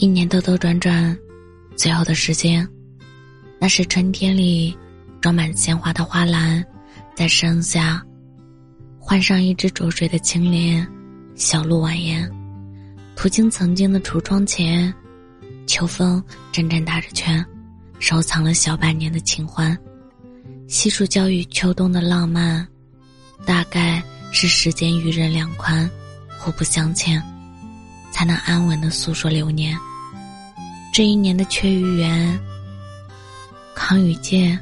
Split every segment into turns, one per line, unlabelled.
一年兜兜转转，最后的时间，那是春天里装满鲜花的花篮，在盛夏换上一只浊水的青莲，小路蜿蜒，途经曾经的橱窗前，秋风阵阵打着圈，收藏了小半年的情欢，悉数交与秋冬的浪漫，大概是时间与人两宽，互不相欠，才能安稳的诉说流年。这一年的缺与圆，康与健，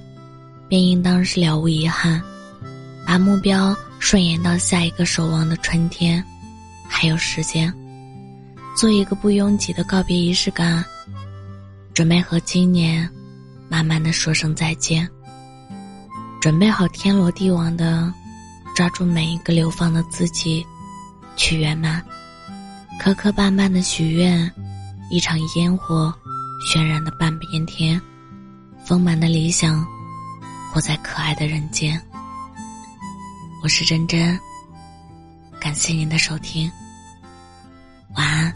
便应当是了无遗憾，把目标顺延到下一个守望的春天，还有时间，做一个不拥挤的告别仪式感，准备和今年慢慢的说声再见，准备好天罗地网的抓住每一个流放的自己，去圆满，磕磕绊绊的许愿，一场烟火。渲染的半边天，丰满的理想，活在可爱的人间。我是真真，感谢您的收听，晚安。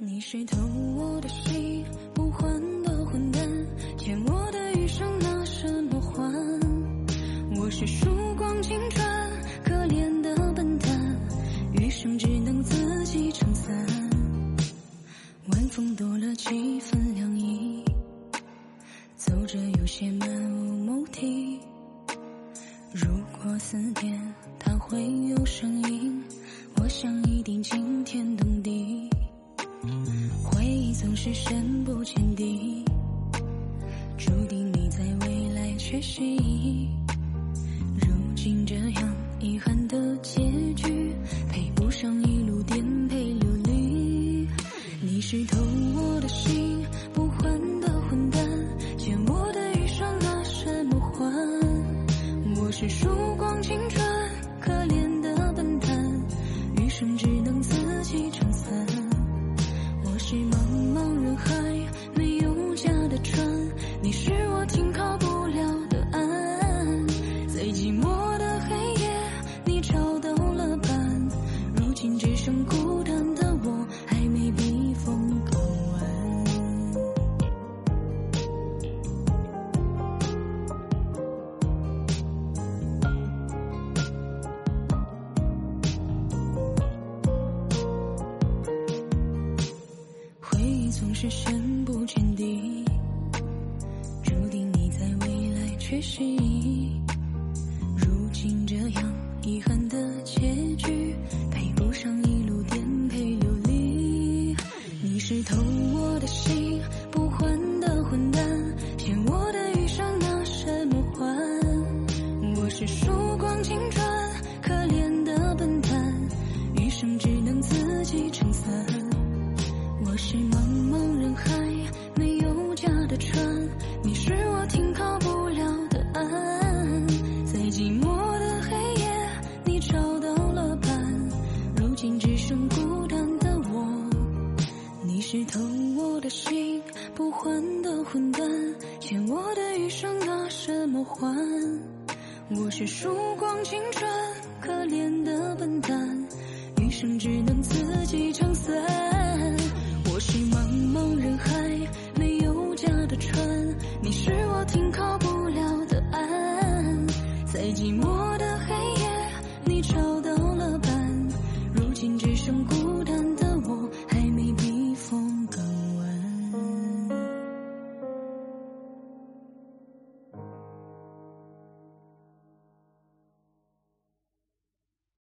你是偷我的心不还的混蛋，欠我有些漫无目的。如果思念它会有声音，我想一定惊天动地。回忆总是深不见底，注定你在未来缺席。如今这样遗憾的结局，配不上一路颠沛流离。你是是曙光青春。是深不见底，注定你在未来缺席。如今这样遗憾的结局，配不上一路颠沛流离。你是偷我的心不还的混蛋，欠我的余生拿什么还？我是输光青春可怜的笨蛋，余生只能自己撑伞。是茫茫人海没有家的船，你是我停靠不了的岸。在寂寞的黑夜，你找到了伴，如今只剩孤单的我。你是偷我的心不还的混蛋，欠我的余生拿什么还？我是输光青春可怜的笨蛋，余生只能自己撑伞。停靠